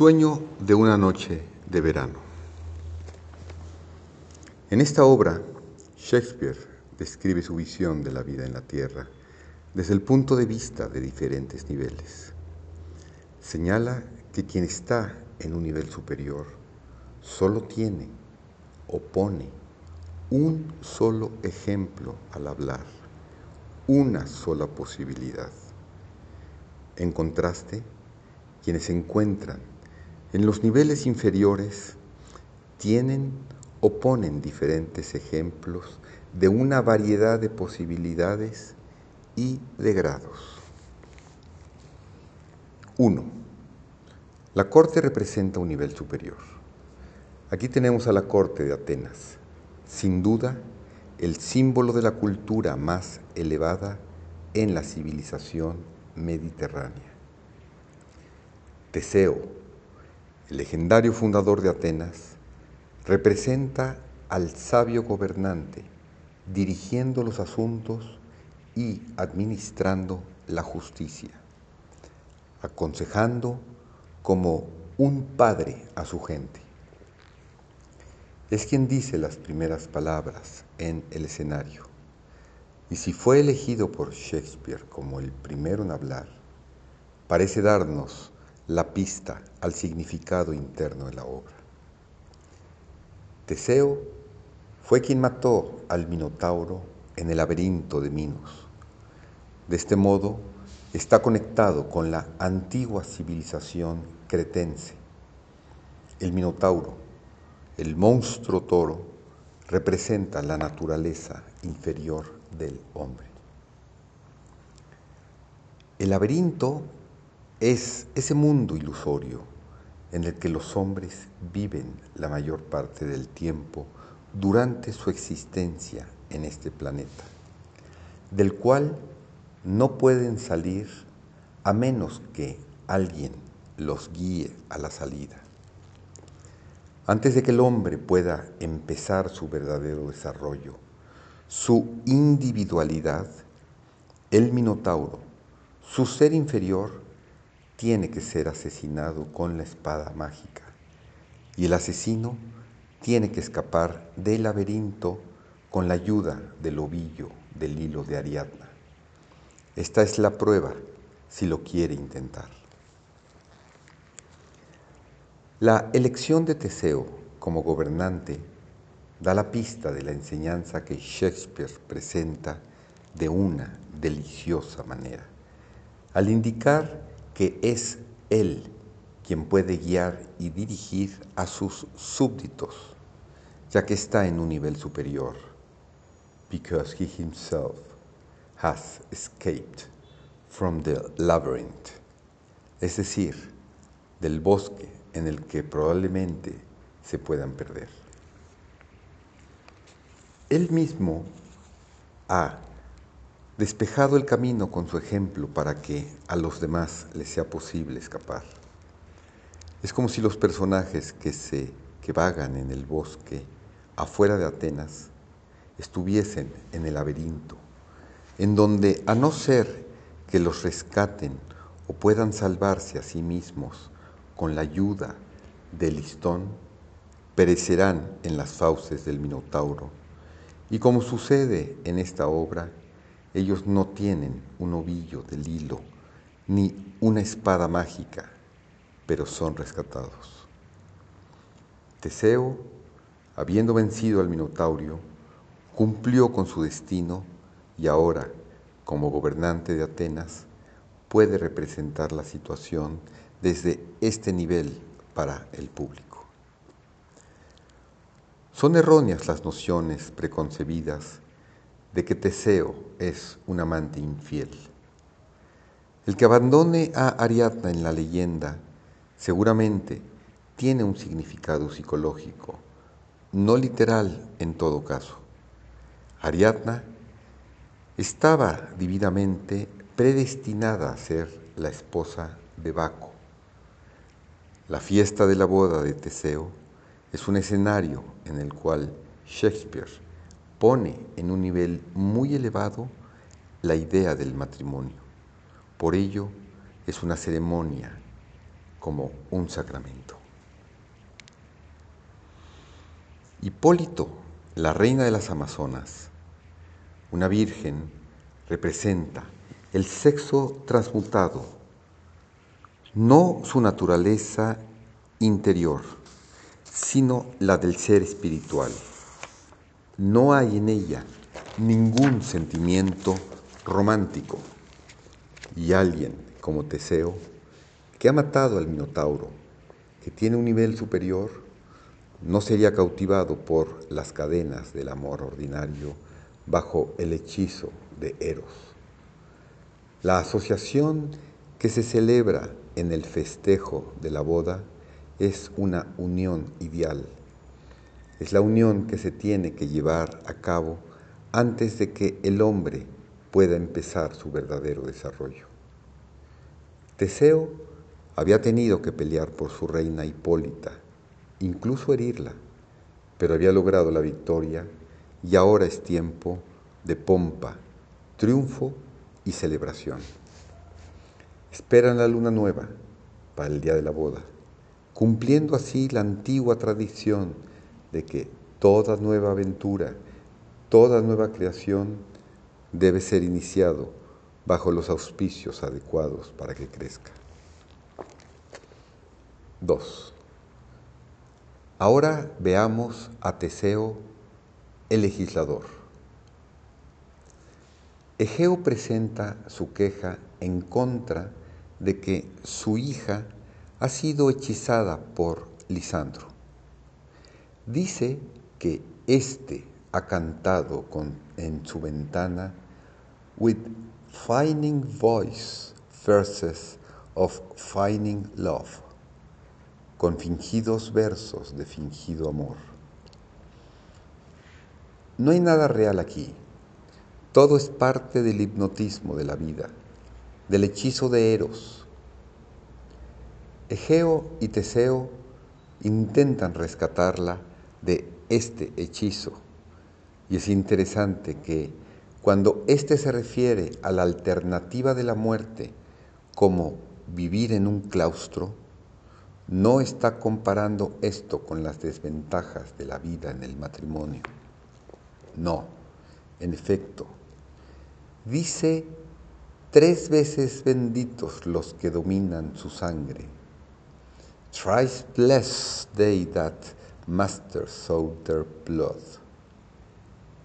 sueño de una noche de verano. En esta obra, Shakespeare describe su visión de la vida en la Tierra desde el punto de vista de diferentes niveles. Señala que quien está en un nivel superior solo tiene o pone un solo ejemplo al hablar, una sola posibilidad. En contraste, quienes se encuentran en los niveles inferiores tienen o ponen diferentes ejemplos de una variedad de posibilidades y de grados. 1. La corte representa un nivel superior. Aquí tenemos a la corte de Atenas, sin duda el símbolo de la cultura más elevada en la civilización mediterránea. Teseo, el legendario fundador de Atenas, representa al sabio gobernante dirigiendo los asuntos y administrando la justicia, aconsejando como un padre a su gente. Es quien dice las primeras palabras en el escenario. Y si fue elegido por Shakespeare como el primero en hablar, parece darnos la pista al significado interno de la obra. Teseo fue quien mató al Minotauro en el laberinto de Minos. De este modo, está conectado con la antigua civilización cretense. El Minotauro, el monstruo toro, representa la naturaleza inferior del hombre. El laberinto es ese mundo ilusorio en el que los hombres viven la mayor parte del tiempo durante su existencia en este planeta, del cual no pueden salir a menos que alguien los guíe a la salida. Antes de que el hombre pueda empezar su verdadero desarrollo, su individualidad, el Minotauro, su ser inferior, tiene que ser asesinado con la espada mágica y el asesino tiene que escapar del laberinto con la ayuda del ovillo del hilo de Ariadna. Esta es la prueba si lo quiere intentar. La elección de Teseo como gobernante da la pista de la enseñanza que Shakespeare presenta de una deliciosa manera, al indicar que es Él quien puede guiar y dirigir a sus súbditos, ya que está en un nivel superior, because he himself has escaped from the labyrinth, es decir, del bosque en el que probablemente se puedan perder. Él mismo ha despejado el camino con su ejemplo para que a los demás les sea posible escapar. Es como si los personajes que se que vagan en el bosque afuera de Atenas estuviesen en el laberinto, en donde a no ser que los rescaten o puedan salvarse a sí mismos con la ayuda del listón, perecerán en las fauces del Minotauro. Y como sucede en esta obra, ellos no tienen un ovillo del hilo ni una espada mágica, pero son rescatados. Teseo, habiendo vencido al Minotaurio, cumplió con su destino y ahora, como gobernante de Atenas, puede representar la situación desde este nivel para el público. Son erróneas las nociones preconcebidas de que Teseo es un amante infiel. El que abandone a Ariadna en la leyenda seguramente tiene un significado psicológico, no literal en todo caso. Ariadna estaba divinamente predestinada a ser la esposa de Baco. La fiesta de la boda de Teseo es un escenario en el cual Shakespeare pone en un nivel muy elevado la idea del matrimonio. Por ello, es una ceremonia como un sacramento. Hipólito, la reina de las Amazonas, una virgen, representa el sexo transmutado, no su naturaleza interior, sino la del ser espiritual. No hay en ella ningún sentimiento romántico. Y alguien como Teseo, que ha matado al Minotauro, que tiene un nivel superior, no sería cautivado por las cadenas del amor ordinario bajo el hechizo de Eros. La asociación que se celebra en el festejo de la boda es una unión ideal. Es la unión que se tiene que llevar a cabo antes de que el hombre pueda empezar su verdadero desarrollo. Teseo había tenido que pelear por su reina Hipólita, incluso herirla, pero había logrado la victoria y ahora es tiempo de pompa, triunfo y celebración. Esperan la luna nueva para el día de la boda, cumpliendo así la antigua tradición de que toda nueva aventura, toda nueva creación debe ser iniciado bajo los auspicios adecuados para que crezca. 2. Ahora veamos a Teseo, el legislador. Egeo presenta su queja en contra de que su hija ha sido hechizada por Lisandro. Dice que éste ha cantado en su ventana with finding voice verses of finding love, con fingidos versos de fingido amor. No hay nada real aquí todo es parte del hipnotismo de la vida, del hechizo de Eros. Egeo y Teseo intentan rescatarla de este hechizo. Y es interesante que cuando éste se refiere a la alternativa de la muerte como vivir en un claustro, no está comparando esto con las desventajas de la vida en el matrimonio. No, en efecto, Dice, tres veces benditos los que dominan su sangre. Thrice blessed they that master so their blood.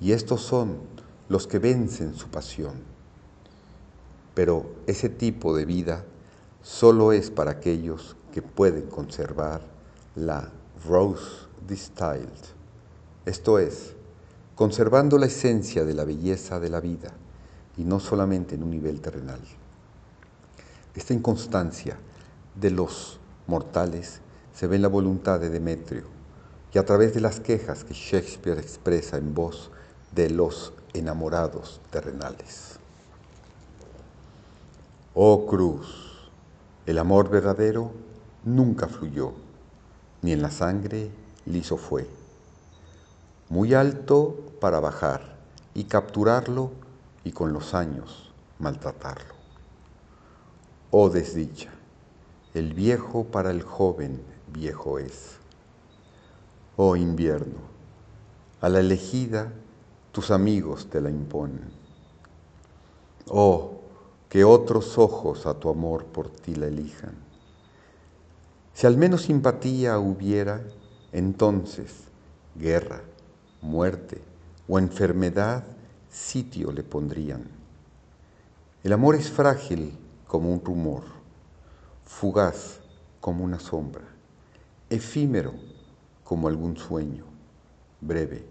Y estos son los que vencen su pasión. Pero ese tipo de vida solo es para aquellos que pueden conservar la rose distilled, esto es, conservando la esencia de la belleza de la vida y no solamente en un nivel terrenal. Esta inconstancia de los mortales se ve en la voluntad de Demetrio y a través de las quejas que Shakespeare expresa en voz de los enamorados terrenales. Oh cruz, el amor verdadero nunca fluyó, ni en la sangre liso fue. Muy alto para bajar y capturarlo y con los años maltratarlo. Oh desdicha, el viejo para el joven viejo es. Oh invierno, a la elegida tus amigos te la imponen. Oh, que otros ojos a tu amor por ti la elijan. Si al menos simpatía hubiera, entonces guerra, muerte o enfermedad sitio le pondrían. El amor es frágil como un rumor, fugaz como una sombra, efímero como algún sueño, breve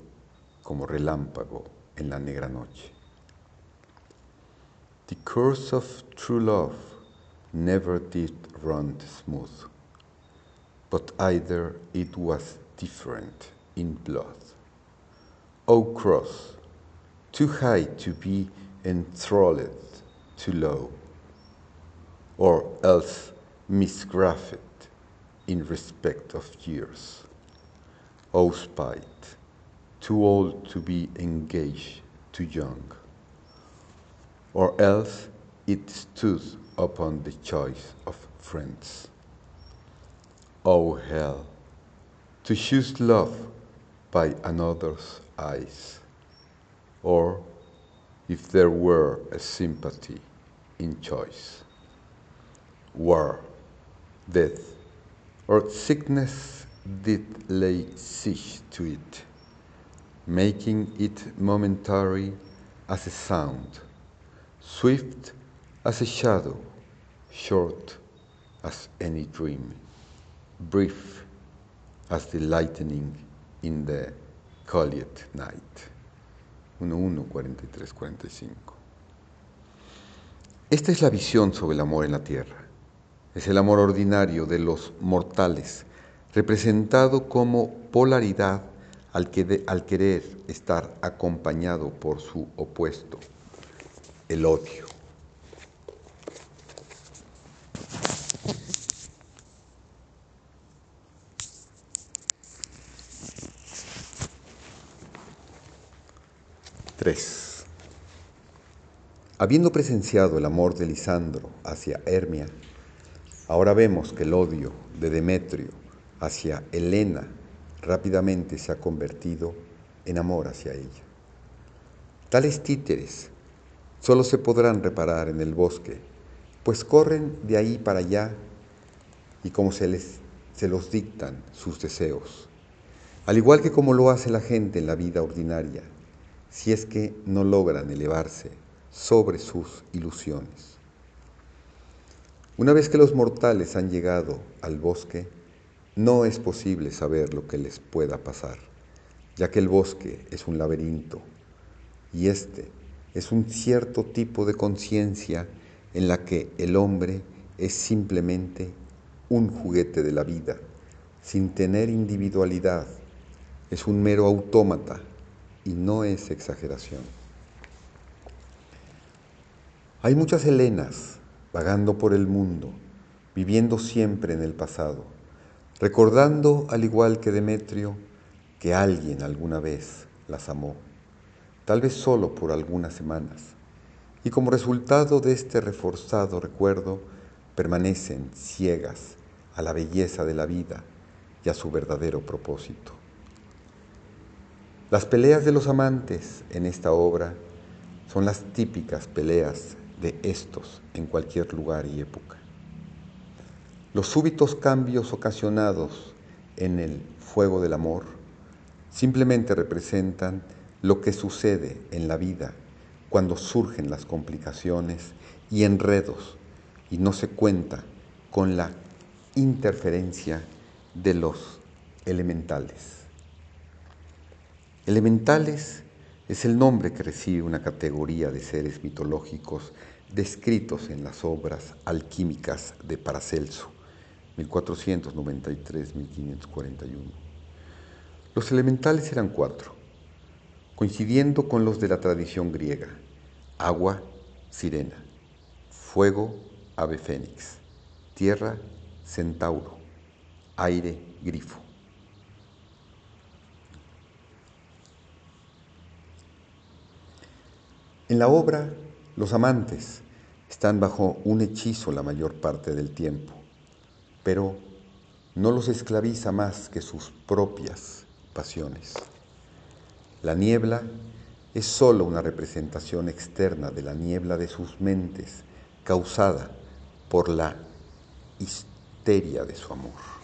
como relámpago en la negra noche. The course of true love never did run smooth, but either it was different in blood. O cross, too high to be enthralled, too low, or else misgrafted in respect of years. O spite, too old to be engaged, too young, or else it stood upon the choice of friends. oh hell, to choose love by another's eyes, or if there were a sympathy in choice. War, death, or sickness did lay siege to it, making it momentary as a sound, swift as a shadow, short as any dream, brief as the lightning in the cold night. 1.1.43.45. Esta es la visión sobre el amor en la tierra. Es el amor ordinario de los mortales, representado como polaridad al, que al querer estar acompañado por su opuesto, el odio. Habiendo presenciado el amor de Lisandro hacia Hermia, ahora vemos que el odio de Demetrio hacia Helena rápidamente se ha convertido en amor hacia ella. Tales títeres solo se podrán reparar en el bosque, pues corren de ahí para allá y como se, les, se los dictan sus deseos, al igual que como lo hace la gente en la vida ordinaria si es que no logran elevarse sobre sus ilusiones. Una vez que los mortales han llegado al bosque, no es posible saber lo que les pueda pasar, ya que el bosque es un laberinto y este es un cierto tipo de conciencia en la que el hombre es simplemente un juguete de la vida, sin tener individualidad, es un mero autómata y no es exageración. Hay muchas Helenas vagando por el mundo, viviendo siempre en el pasado, recordando, al igual que Demetrio, que alguien alguna vez las amó, tal vez solo por algunas semanas, y como resultado de este reforzado recuerdo, permanecen ciegas a la belleza de la vida y a su verdadero propósito. Las peleas de los amantes en esta obra son las típicas peleas de estos en cualquier lugar y época. Los súbitos cambios ocasionados en el fuego del amor simplemente representan lo que sucede en la vida cuando surgen las complicaciones y enredos y no se cuenta con la interferencia de los elementales. Elementales es el nombre que recibe una categoría de seres mitológicos descritos en las obras alquímicas de Paracelso, 1493-1541. Los elementales eran cuatro, coincidiendo con los de la tradición griega, agua, sirena, fuego, ave fénix, tierra, centauro, aire, grifo. En la obra, los amantes están bajo un hechizo la mayor parte del tiempo, pero no los esclaviza más que sus propias pasiones. La niebla es sólo una representación externa de la niebla de sus mentes causada por la histeria de su amor.